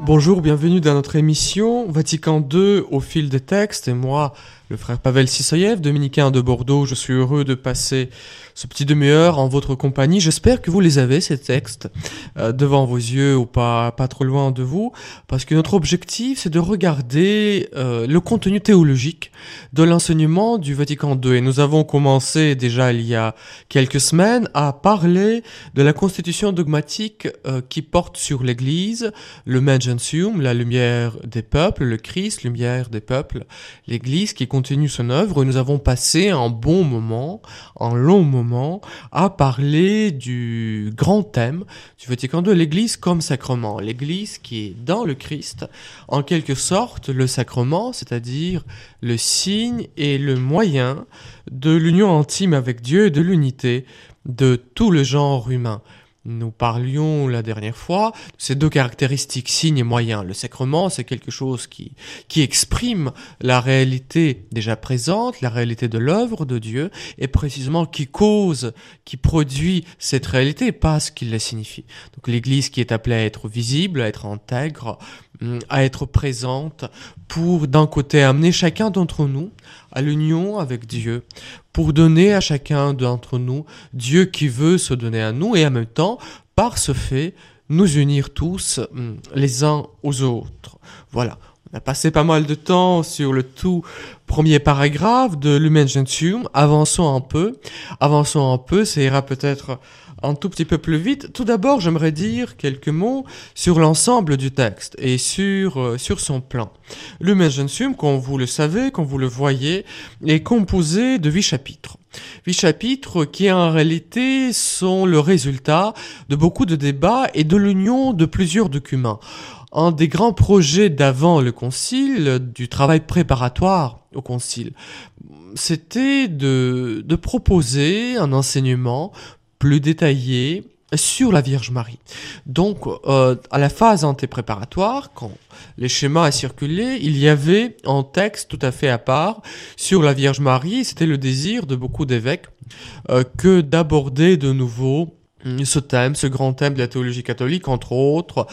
Bonjour, bienvenue dans notre émission Vatican II au fil des textes. Et moi, le frère Pavel Sisoyev, dominicain de Bordeaux, je suis heureux de passer ce petit demi-heure en votre compagnie. J'espère que vous les avez, ces textes, euh, devant vos yeux ou pas, pas trop loin de vous, parce que notre objectif, c'est de regarder euh, le contenu théologique de l'enseignement du Vatican II. Et nous avons commencé déjà il y a quelques semaines à parler de la constitution dogmatique euh, qui porte sur l'Église, le Magentium, la lumière des peuples, le Christ, lumière des peuples, l'Église qui continue son œuvre. Nous avons passé un bon moment, un long moment, à parler du grand thème du Vatican II, l'Église comme sacrement. L'Église qui est dans le Christ, en quelque sorte le sacrement, c'est-à-dire le signe et le moyen de l'union intime avec Dieu et de l'unité de tout le genre humain. Nous parlions la dernière fois de ces deux caractéristiques, signe et moyen. Le sacrement, c'est quelque chose qui, qui exprime la réalité déjà présente, la réalité de l'œuvre de Dieu, et précisément qui cause, qui produit cette réalité, pas ce qu'il la signifie. Donc l'Église qui est appelée à être visible, à être intègre, à être présente, pour d'un côté amener chacun d'entre nous à l'union avec Dieu, pour donner à chacun d'entre nous Dieu qui veut se donner à nous et en même temps, par ce fait, nous unir tous hum, les uns aux autres. Voilà. On a passé pas mal de temps sur le tout premier paragraphe de Lumen Gentium. Avançons un peu. Avançons un peu. Ça ira peut-être un tout petit peu plus vite. Tout d'abord, j'aimerais dire quelques mots sur l'ensemble du texte et sur, euh, sur son plan. Le Gentium, comme vous le savez, comme vous le voyez, est composé de huit chapitres. Huit chapitres qui en réalité sont le résultat de beaucoup de débats et de l'union de plusieurs documents. Un des grands projets d'avant le concile, du travail préparatoire au concile, c'était de, de proposer un enseignement plus détaillé sur la Vierge Marie. Donc, euh, à la phase antépréparatoire, quand les schémas a circulé, il y avait un texte tout à fait à part sur la Vierge Marie. C'était le désir de beaucoup d'évêques euh, que d'aborder de nouveau ce thème, ce grand thème de la théologie catholique, entre autres,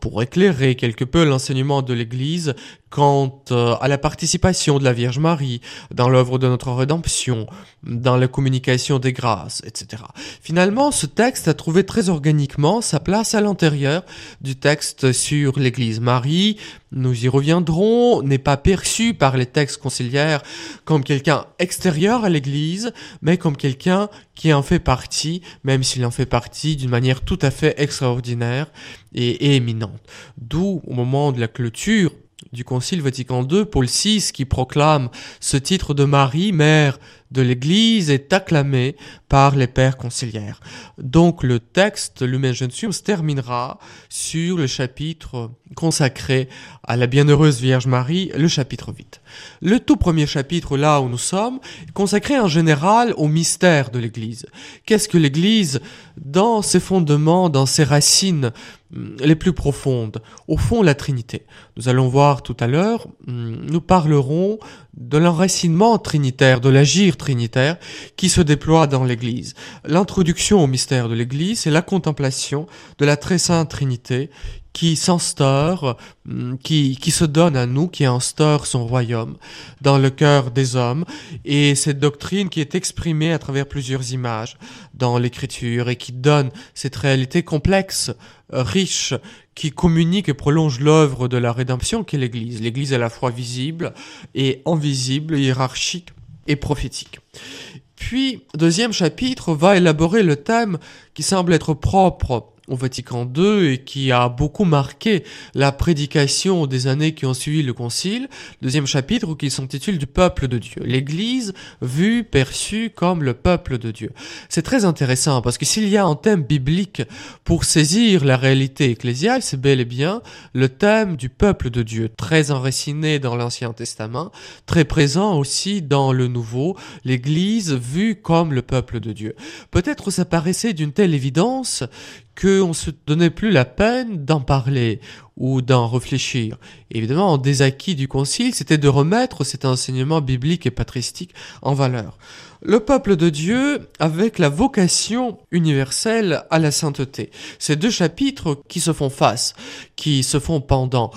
pour éclairer quelque peu l'enseignement de l'Église quant euh, à la participation de la Vierge Marie dans l'œuvre de notre rédemption, dans la communication des grâces, etc. Finalement, ce texte a trouvé très organiquement sa place à l'intérieur du texte sur l'Église. Marie, nous y reviendrons, n'est pas perçu par les textes conciliaires comme quelqu'un extérieur à l'Église, mais comme quelqu'un qui en fait partie, même s'il en fait partie d'une manière tout à fait extraordinaire et, et éminente. D'où, au moment de la clôture, du Concile Vatican II, Paul VI, qui proclame ce titre de Marie, mère de l'Église, est acclamé par les pères conciliaires. Donc le texte Lumen Gentium se terminera sur le chapitre consacré à la bienheureuse Vierge Marie, le chapitre 8. Le tout premier chapitre, là où nous sommes, est consacré en général au mystère de l'Église. Qu'est-ce que l'Église, dans ses fondements, dans ses racines mm, les plus profondes? Au fond, la Trinité. Nous allons voir tout à l'heure, mm, nous parlerons de l'enracinement trinitaire, de l'agir trinitaire qui se déploie dans l'Église. L'introduction au mystère de l'Église, c'est la contemplation de la très sainte Trinité qui s'instaure, hum, qui, qui se donne à nous, qui instaure son royaume dans le cœur des hommes, et cette doctrine qui est exprimée à travers plusieurs images dans l'écriture et qui donne cette réalité complexe, riche, qui communique et prolonge l'œuvre de la rédemption qu'est l'Église. L'Église à la fois visible et invisible, hiérarchique et prophétique. Puis, deuxième chapitre va élaborer le thème qui semble être propre au Vatican II et qui a beaucoup marqué la prédication des années qui ont suivi le Concile. Deuxième chapitre qui s'intitule du peuple de Dieu. L'Église vue, perçue comme le peuple de Dieu. C'est très intéressant parce que s'il y a un thème biblique pour saisir la réalité ecclésiale, c'est bel et bien le thème du peuple de Dieu, très enraciné dans l'Ancien Testament, très présent aussi dans le Nouveau, l'Église vue comme le peuple de Dieu. Peut-être ça paraissait d'une telle évidence qu'on se donnait plus la peine d'en parler ou d'en réfléchir. Évidemment, un des acquis du Concile, c'était de remettre cet enseignement biblique et patristique en valeur. Le peuple de Dieu avec la vocation universelle à la sainteté. Ces deux chapitres qui se font face, qui se font pendant.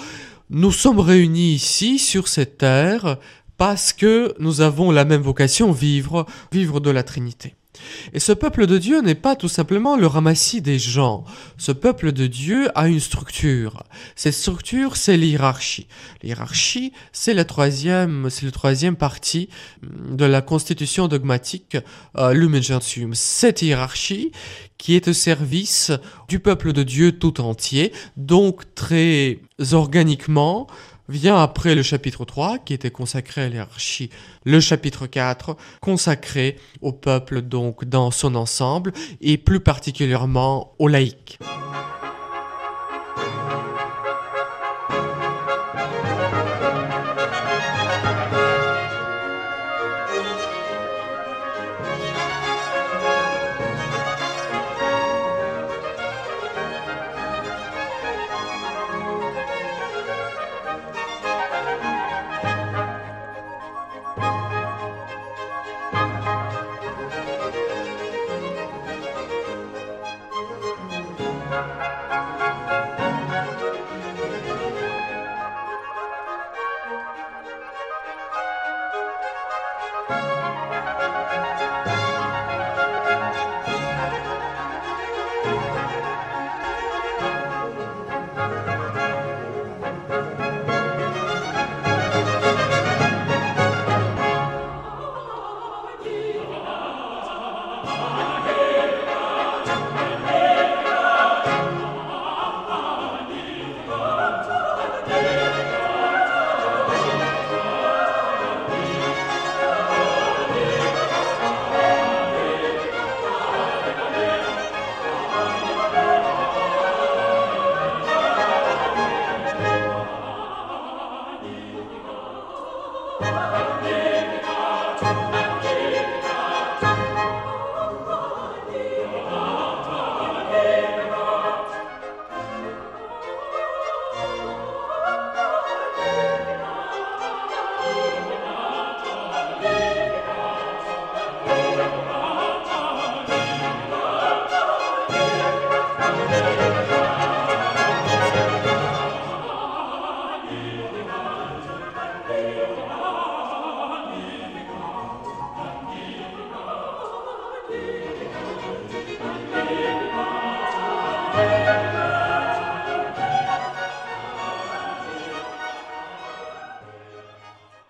Nous sommes réunis ici sur cette terre parce que nous avons la même vocation, vivre, vivre de la Trinité. Et ce peuple de Dieu n'est pas tout simplement le ramassis des gens. Ce peuple de Dieu a une structure. Cette structure, c'est l'hierarchie. L'hierarchie, c'est la troisième, c'est le troisième partie de la constitution dogmatique euh, Lumen Gentium. Cette hiérarchie qui est au service du peuple de Dieu tout entier, donc très organiquement, vient après le chapitre 3 qui était consacré à l'hierarchie, le chapitre 4 consacré au peuple donc dans son ensemble et plus particulièrement aux laïcs.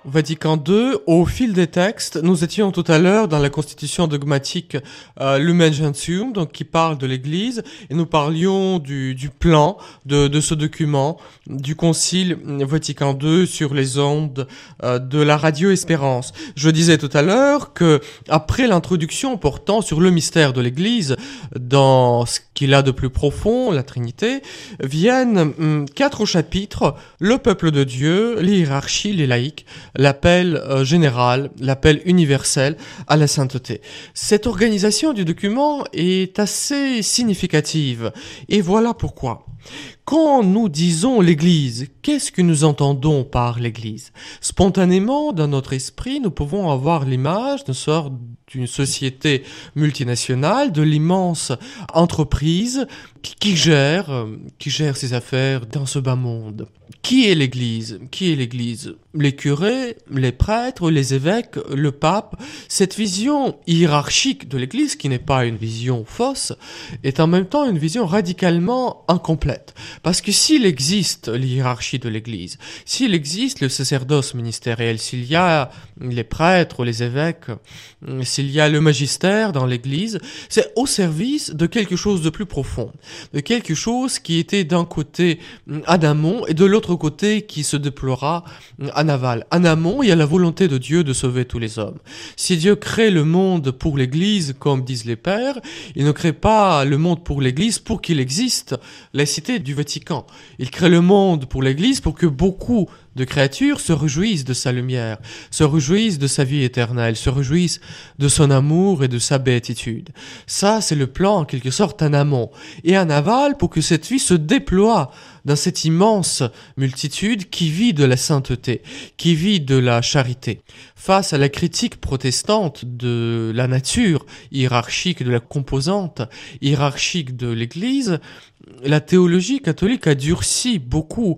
Vatican II, au fil des textes, nous étions tout à l'heure dans la constitution dogmatique euh, Lumen Gentium, donc qui parle de l'Église, et nous parlions du, plan de, ce document du Concile Vatican II sur les ondes euh, de la radio Espérance. Je disais tout à l'heure que après l'introduction portant sur le mystère de l'Église dans ce qu'il a de plus profond, la Trinité, viennent hum, quatre chapitres le peuple de Dieu, l'hierarchie, les laïcs l'appel euh, général, l'appel universel à la sainteté. Cette organisation du document est assez significative et voilà pourquoi. Quand nous disons l'Église, qu'est-ce que nous entendons par l'Église? Spontanément, dans notre esprit, nous pouvons avoir l'image d'une sorte d'une société multinationale, de l'immense entreprise qui gère, euh, qui gère ses affaires dans ce bas monde. Qui est l'Église? Qui est l'Église? Les curés, les prêtres, les évêques, le pape. Cette vision hiérarchique de l'Église, qui n'est pas une vision fausse, est en même temps une vision radicalement incomplète. Parce que s'il existe l'hierarchie de l'Église, s'il existe le sacerdoce ministériel, s'il y a les prêtres, les évêques, s'il y a le magistère dans l'Église, c'est au service de quelque chose de plus profond, de quelque chose qui était d'un côté en amont et de l'autre côté qui se déploiera en aval. En amont, il y a la volonté de Dieu de sauver tous les hommes. Si Dieu crée le monde pour l'Église, comme disent les pères, il ne crée pas le monde pour l'Église pour qu'il existe la cité du. Il crée le monde pour l'Église pour que beaucoup de créatures se réjouissent de sa lumière, se réjouissent de sa vie éternelle, se réjouissent de son amour et de sa béatitude. Ça, c'est le plan en quelque sorte en amont. Et en aval, pour que cette vie se déploie dans cette immense multitude qui vit de la sainteté, qui vit de la charité. Face à la critique protestante de la nature hiérarchique, de la composante hiérarchique de l'Église, la théologie catholique a durci beaucoup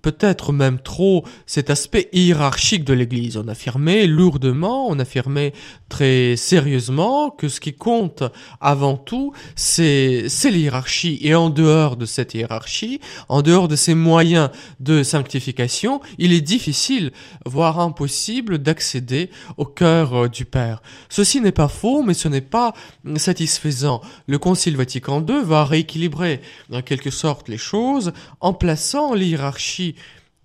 peut-être même trop cet aspect hiérarchique de l'Église. On affirmait lourdement, on affirmait très sérieusement que ce qui compte avant tout, c'est l'hiérarchie. Et en dehors de cette hiérarchie, en dehors de ces moyens de sanctification, il est difficile, voire impossible, d'accéder au cœur euh, du Père. Ceci n'est pas faux, mais ce n'est pas satisfaisant. Le Concile Vatican II va rééquilibrer en quelque sorte les choses en plaçant l'hiérarchie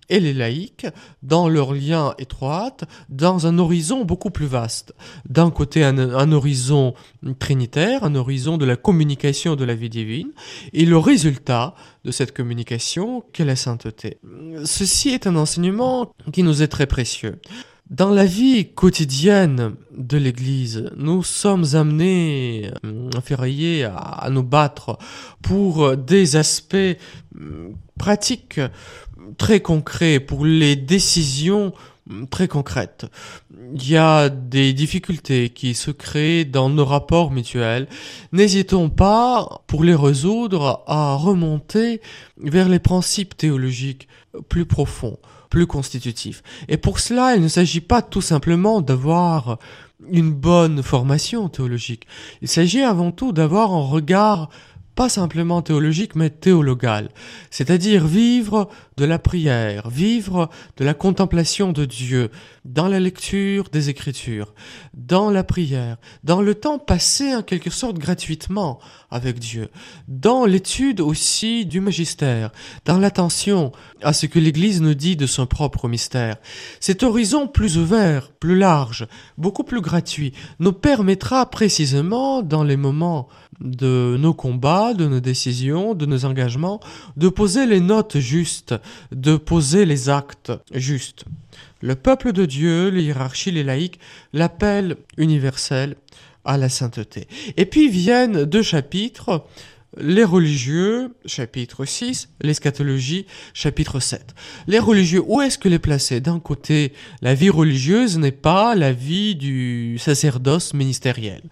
et les laïcs dans leur lien étroit, dans un horizon beaucoup plus vaste. D'un côté, un, horizon trinitaire, un horizon de la communication de la vie divine, et le résultat de cette communication qu'est la sainteté. Ceci est un enseignement qui nous est très précieux. Dans la vie quotidienne de l'Église, nous sommes amenés, ferrailler à, à nous battre pour des aspects pratiques très concrets, pour les décisions très concrètes. Il y a des difficultés qui se créent dans nos rapports mutuels. N'hésitons pas, pour les résoudre, à remonter vers les principes théologiques plus profonds, plus constitutifs. Et pour cela, il ne s'agit pas tout simplement d'avoir une bonne formation théologique. Il s'agit avant tout d'avoir un regard pas simplement théologique, mais théologal, c'est-à-dire vivre de la prière, vivre de la contemplation de Dieu, dans la lecture des Écritures, dans la prière, dans le temps passé en quelque sorte gratuitement avec Dieu, dans l'étude aussi du magistère, dans l'attention à ce que l'Église nous dit de son propre mystère. Cet horizon plus ouvert, plus large, beaucoup plus gratuit, nous permettra précisément dans les moments de nos combats, de nos décisions, de nos engagements, de poser les notes justes, de poser les actes justes. Le peuple de Dieu, les hiérarchies, les laïcs, l'appel universel à la sainteté. Et puis viennent deux chapitres les religieux, chapitre 6, l'eschatologie, chapitre 7. Les religieux, où est-ce que les placer? D'un côté, la vie religieuse n'est pas la vie du sacerdoce ministériel.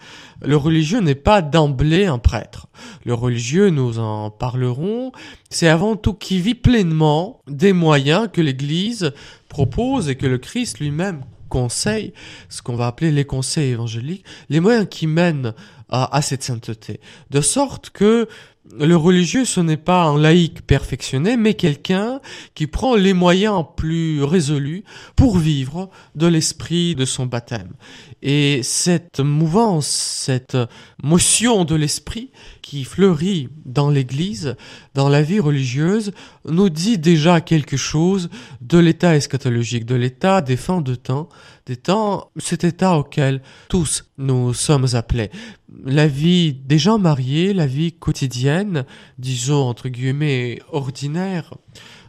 Le religieux n'est pas d'emblée un prêtre. Le religieux, nous en parlerons, c'est avant tout qui vit pleinement des moyens que l'Église propose et que le Christ lui-même conseille, ce qu'on va appeler les conseils évangéliques, les moyens qui mènent à, cette sainteté. De sorte que le religieux, ce n'est pas un laïc perfectionné, mais quelqu'un qui prend les moyens plus résolus pour vivre de l'esprit de son baptême. Et cette mouvance, cette motion de l'esprit qui fleurit dans l'Église, dans la vie religieuse, nous dit déjà quelque chose de l'état eschatologique, de l'état des fins de temps, des temps, cet état auquel tous nous sommes appelés. La vie des gens mariés, la vie quotidienne, disons entre guillemets ordinaire,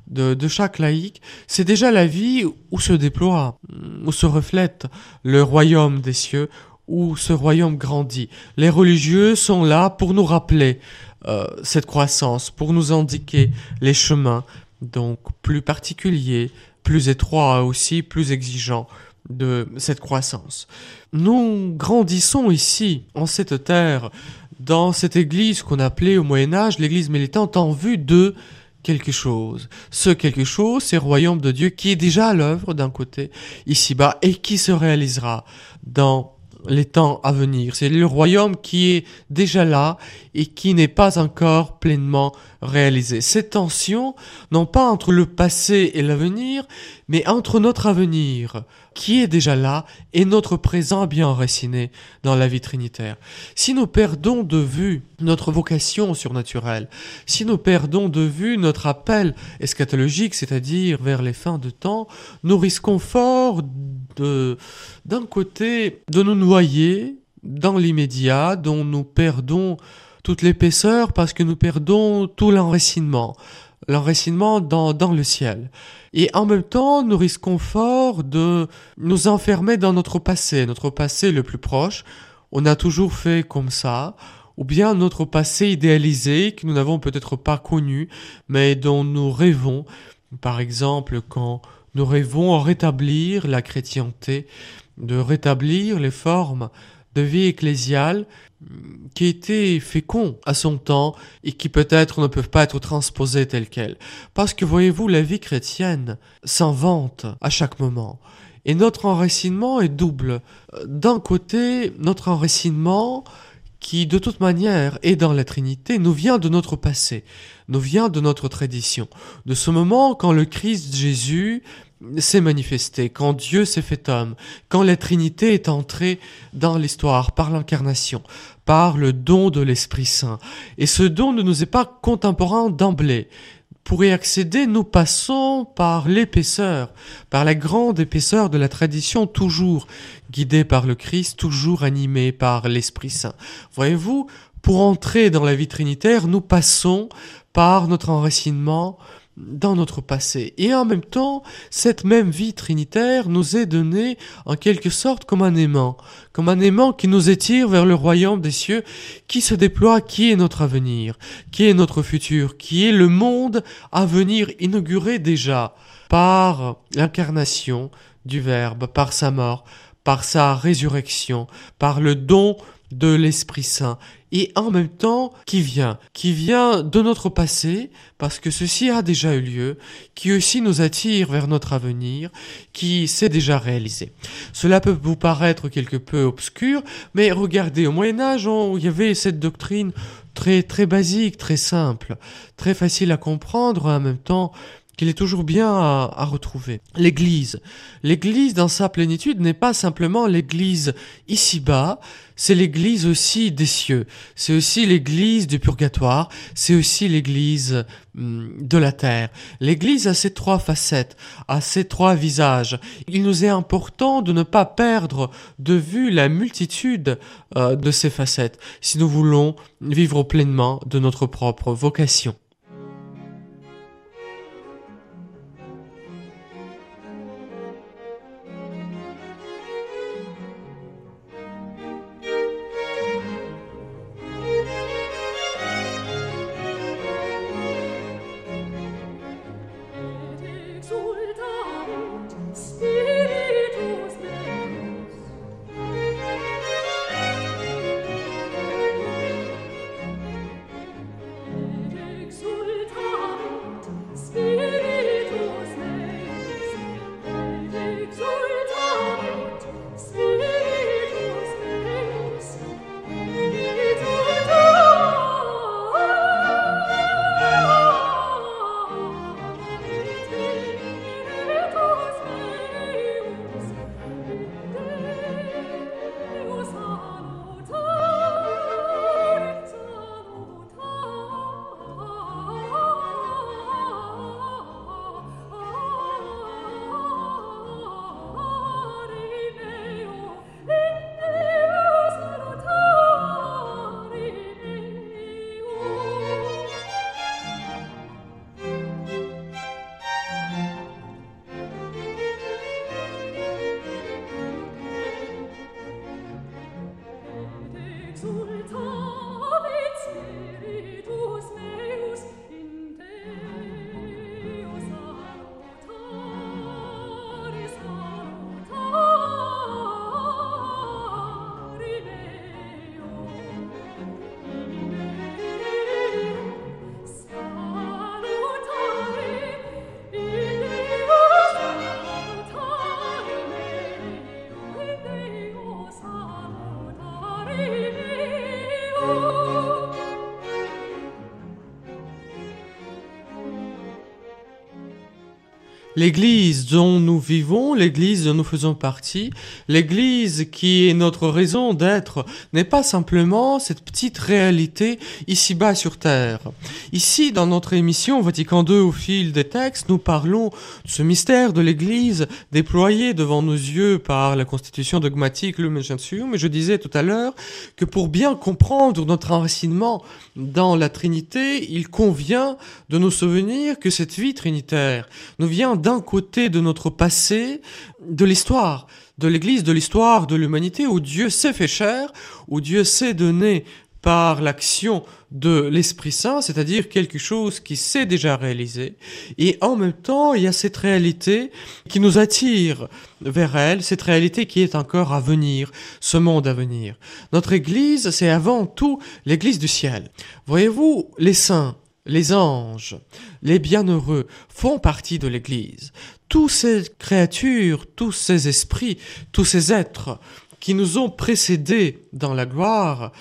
de, chaque laïc, c'est déjà la vie où se déploie, où se reflète le royaume des cieux, où ce royaume grandit. Les religieux sont là pour nous rappeler euh, cette croissance, pour nous indiquer les chemins, donc plus particuliers, plus étroits aussi, plus exigeants de cette croissance. Nous grandissons ici, en cette terre, dans cette église qu'on appelait au Moyen Âge l'église militante en vue de quelque chose. Ce quelque chose, c'est le royaume de Dieu qui est déjà à l'œuvre d'un côté, ici-bas, et qui se réalisera dans les temps à venir. C'est le royaume qui est déjà là et qui n'est pas encore pleinement réalisé. Ces tensions, non pas entre le passé et l'avenir, mais entre notre avenir, qui est déjà là, et notre présent bien enraciné dans la vie trinitaire. Si nous perdons de vue notre vocation surnaturelle, si nous perdons de vue notre appel eschatologique, c'est-à-dire vers les fins de temps, nous risquons fort de, d'un côté, de nous noyer dans l'immédiat, dont nous perdons toute l'épaisseur parce que nous perdons tout l'enracinement, l'enracinement dans, le ciel. Et en même temps, nous risquons fort de nous enfermer dans notre passé, notre passé le plus proche. On a toujours fait comme ça, ou bien notre passé idéalisé que nous n'avons peut-être pas connu, mais dont nous rêvons. Par exemple, quand nous rêvons à rétablir la chrétienté, de rétablir les formes de vie ecclésiale qui étaient féconds à son temps et qui peut-être ne peuvent pas être transposés tels quels. Parce que voyez-vous, la vie chrétienne s'invente à chaque moment. Et notre enracinement est double. D'un côté, notre enracinement, qui de toute manière est dans la Trinité, nous vient de notre passé, nous vient de notre tradition, de ce moment quand le Christ Jésus s'est manifesté, quand Dieu s'est fait homme, quand la Trinité est entrée dans l'histoire par l'incarnation, par le don de l'Esprit Saint. Et ce don ne nous est pas contemporain d'emblée. Pour y accéder, nous passons par l'épaisseur, par la grande épaisseur de la tradition, toujours guidée par le Christ, toujours animée par l'Esprit Saint. Voyez-vous, pour entrer dans la vie trinitaire, nous passons par notre enracinement, dans notre passé. Et en même temps, cette même vie trinitaire nous est donnée en quelque sorte comme un aimant, comme un aimant qui nous étire vers le royaume des cieux, qui se déploie, qui est notre avenir, qui est notre futur, qui est le monde à venir inauguré déjà par l'incarnation du Verbe, par sa mort, par sa résurrection, par le don de l'Esprit Saint et en même temps qui vient, qui vient de notre passé, parce que ceci a déjà eu lieu, qui aussi nous attire vers notre avenir, qui s'est déjà réalisé. Cela peut vous paraître quelque peu obscur, mais regardez, au Moyen Âge, il y avait cette doctrine très très basique, très simple, très facile à comprendre, en même temps qu'il est toujours bien à, retrouver. L'Église. L'Église dans sa plénitude n'est pas simplement l'Église ici-bas, c'est l'Église aussi des cieux, c'est aussi l'Église du purgatoire, c'est aussi l'Église hum, de la terre. L'Église a ces trois facettes, a ces trois visages. Il nous est important de ne pas perdre de vue la multitude euh, de ces facettes si nous voulons vivre pleinement de notre propre vocation. L'Église dont nous vivons, l'Église dont nous faisons partie, l'Église qui est notre raison d'être, n'est pas simplement cette petite réalité ici-bas sur Terre. Ici, dans notre émission Vatican II au fil des textes, nous parlons de ce mystère de l'Église déployé devant nos yeux par la constitution dogmatique Lumen Gentium. Mais je disais tout à l'heure que pour bien comprendre notre enracinement dans la Trinité, il convient de nous souvenir que cette vie trinitaire nous vient d'un côté de notre passé, de l'histoire de l'Église, de l'histoire de l'humanité, où Dieu s'est fait chair, où Dieu s'est donné par l'action de l'Esprit Saint, c'est-à-dire quelque chose qui s'est déjà réalisé. Et en même temps, il y a cette réalité qui nous attire vers elle, cette réalité qui est encore à venir, ce monde à venir. Notre Église, c'est avant tout l'Église du ciel. Voyez-vous, les saints, les anges, les bienheureux font partie de l'Église. Tous ces créatures, tous ces esprits, tous ces êtres qui nous ont précédés dans la gloire,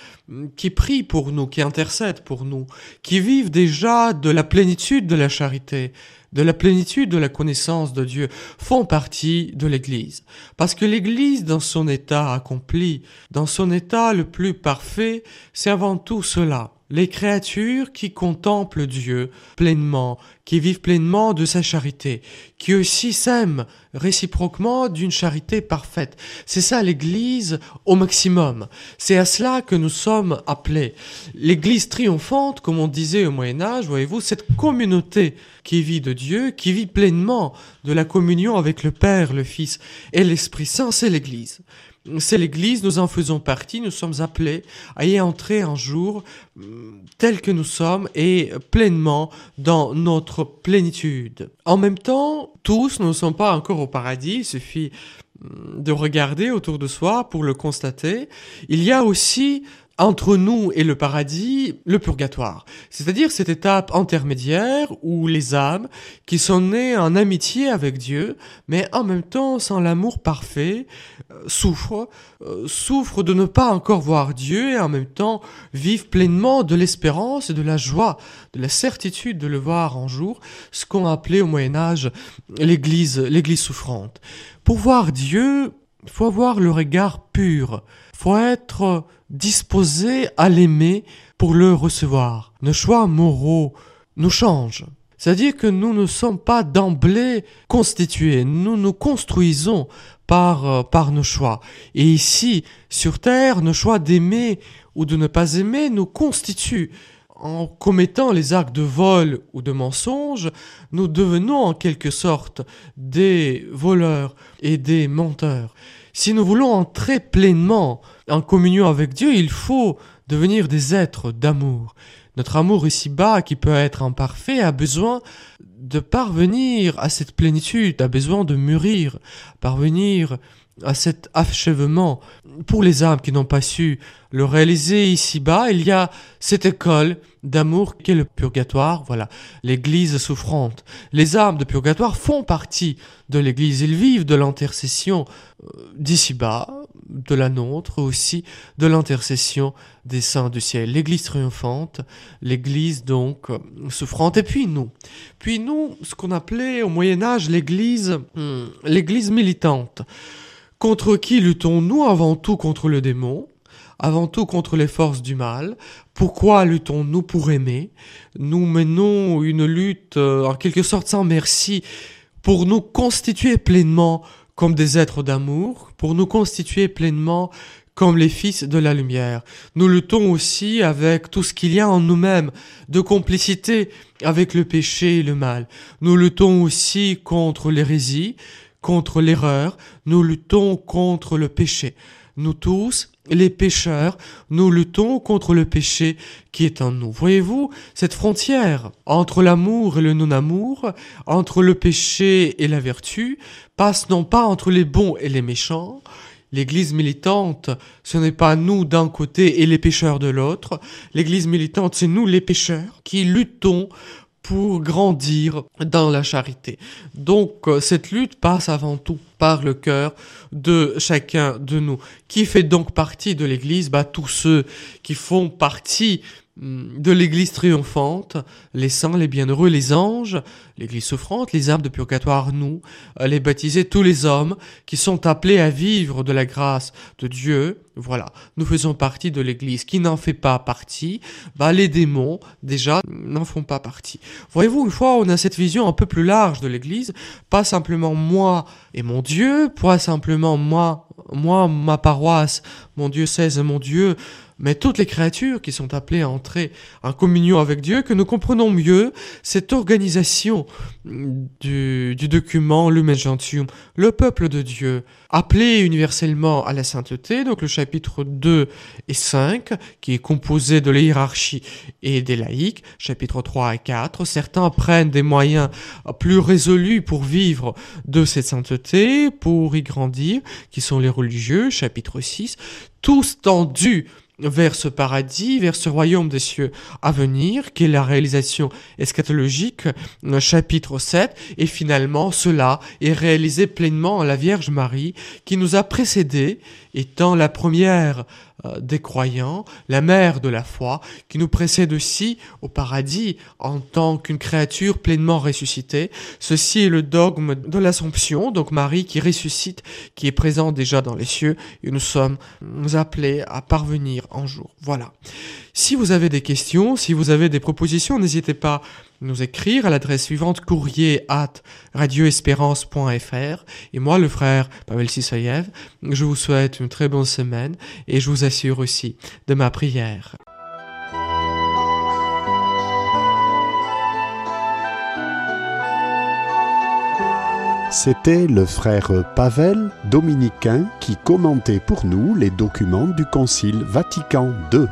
qui prient pour nous, qui intercèdent pour nous, qui vivent déjà de la plénitude de la charité, de la plénitude de la connaissance de Dieu, font partie de l'Église. Parce que l'Église, dans son état accompli, dans son état le plus parfait, c'est avant tout cela les créatures qui contemplent Dieu pleinement, qui vivent pleinement de sa charité, qui aussi s'aiment réciproquement d'une charité parfaite. C'est ça l'Église au maximum. C'est à cela que nous sommes appelés. L'Église triomphante, comme on disait au Moyen Âge, voyez-vous, cette communauté qui vit de Dieu, qui vit pleinement de la communion avec le Père, le Fils et l'Esprit Saint, c'est l'Église c'est l'Église, nous en faisons partie, nous sommes appelés à y entrer un jour mm, tel que nous sommes et pleinement dans notre plénitude. En même temps, tous ne sont pas encore au paradis, il suffit mm, de regarder autour de soi pour le constater. Il y a aussi entre nous et le paradis, le purgatoire. C'est-à-dire cette étape intermédiaire où les âmes, qui sont nées en amitié avec Dieu, mais en même temps sans l'amour parfait, euh, souffrent, euh, souffrent de ne pas encore voir Dieu et en même temps vivent pleinement de l'espérance et de la joie, de la certitude de le voir un jour, ce qu'on appelait au Moyen Âge l'église, l'église souffrante. Pour voir Dieu, faut avoir le regard pur, faut être disposé à l'aimer pour le recevoir. Nos choix moraux nous changent. C'est-à-dire que nous ne sommes pas d'emblée constitués, nous nous construisons par, euh, par nos choix. Et ici, sur Terre, nos choix d'aimer ou de ne pas aimer nous constituent. En commettant les actes de vol ou de mensonge, nous devenons en quelque sorte des voleurs et des menteurs. Si nous voulons entrer pleinement en communion avec Dieu, il faut devenir des êtres d'amour. Notre amour ici-bas, qui peut être imparfait, a besoin de parvenir à cette plénitude, a besoin de mûrir, parvenir à cet achèvement. Pour les âmes qui n'ont pas su le réaliser ici-bas, il y a cette école d'amour qu'est le purgatoire, voilà, l'église souffrante. Les âmes de purgatoire font partie de l'église, ils vivent de l'intercession euh, d'ici-bas, de la nôtre aussi, de l'intercession des saints du ciel. L'église triomphante, l'église donc euh, souffrante, et puis nous. Puis nous, ce qu'on appelait au Moyen Âge l'église, hmm, l'église militante. Contre qui luttons-nous avant tout contre le démon avant tout contre les forces du mal? Pourquoi luttons-nous pour aimer? Nous menons une lutte euh, en quelque sorte sans merci pour nous constituer pleinement comme des êtres d'amour, pour nous constituer pleinement comme les fils de la lumière. Nous luttons aussi avec tout ce qu'il y a en nous-mêmes de complicité avec le péché et le mal. Nous luttons aussi contre l'hérésie, contre l'erreur, nous luttons contre le péché. Nous tous, les pécheurs, nous luttons contre le péché qui est en nous. Voyez-vous, cette frontière entre l'amour et le non-amour, entre le péché et la vertu, passe non pas entre les bons et les méchants, L'église militante, ce n'est pas nous d'un côté et les pécheurs de l'autre. L'église militante, c'est nous les pécheurs qui luttons pour grandir dans la charité. Donc euh, cette lutte passe avant tout par le cœur de chacun de nous. Qui fait donc partie de l'Église? Bah, Tous ceux qui font partie de l'Église triomphante, les saints, les bienheureux, les anges, l'Église souffrante, les âmes de purgatoire, nous, euh, les baptisés, tous les hommes qui sont appelés à vivre de la grâce de Dieu. Voilà, nous faisons partie de l'Église. Qui n'en fait pas partie, bah, les démons, déjà, n'en font pas partie. Voyez-vous, une fois on a cette vision un peu plus large de l'Église, pas simplement moi et mon Dieu, pas simplement moi, moi, ma paroisse, mon diocèse et mon Dieu, mais toutes les créatures qui sont appelées à entrer en communion avec Dieu, que nous comprenons mieux cette organisation du, document Lumen Gentium, le peuple de Dieu, appelé universellement à la sainteté, donc le chapitre 2 et 5, qui est composé de la hiérarchie et des laïcs, chapitre 3 et 4, certains prennent des moyens plus résolus pour vivre de cette sainteté, pour y grandir, qui sont les religieux, chapitre 6, tous tendus vers ce paradis, vers ce royaume des cieux à venir, qui est la réalisation eschatologique, chapitre 7, et finalement cela est réalisé pleinement à la Vierge Marie, qui nous a précédés, étant la première euh, des croyants, la mère de la foi, qui nous précède aussi au paradis en tant qu'une créature pleinement ressuscitée. Ceci est le dogme de l'Assomption, donc Marie qui ressuscite, qui est présente déjà dans les cieux, et nous sommes appelés à parvenir un jour. Voilà. Si vous avez des questions, si vous avez des propositions, n'hésitez pas nous écrire à l'adresse suivante courrier at radioespérance.fr et moi le frère Pavel Sisoyev je vous souhaite une très bonne semaine et je vous assure aussi de ma prière. C'était le frère Pavel, dominicain, qui commentait pour nous les documents du Concile Vatican II.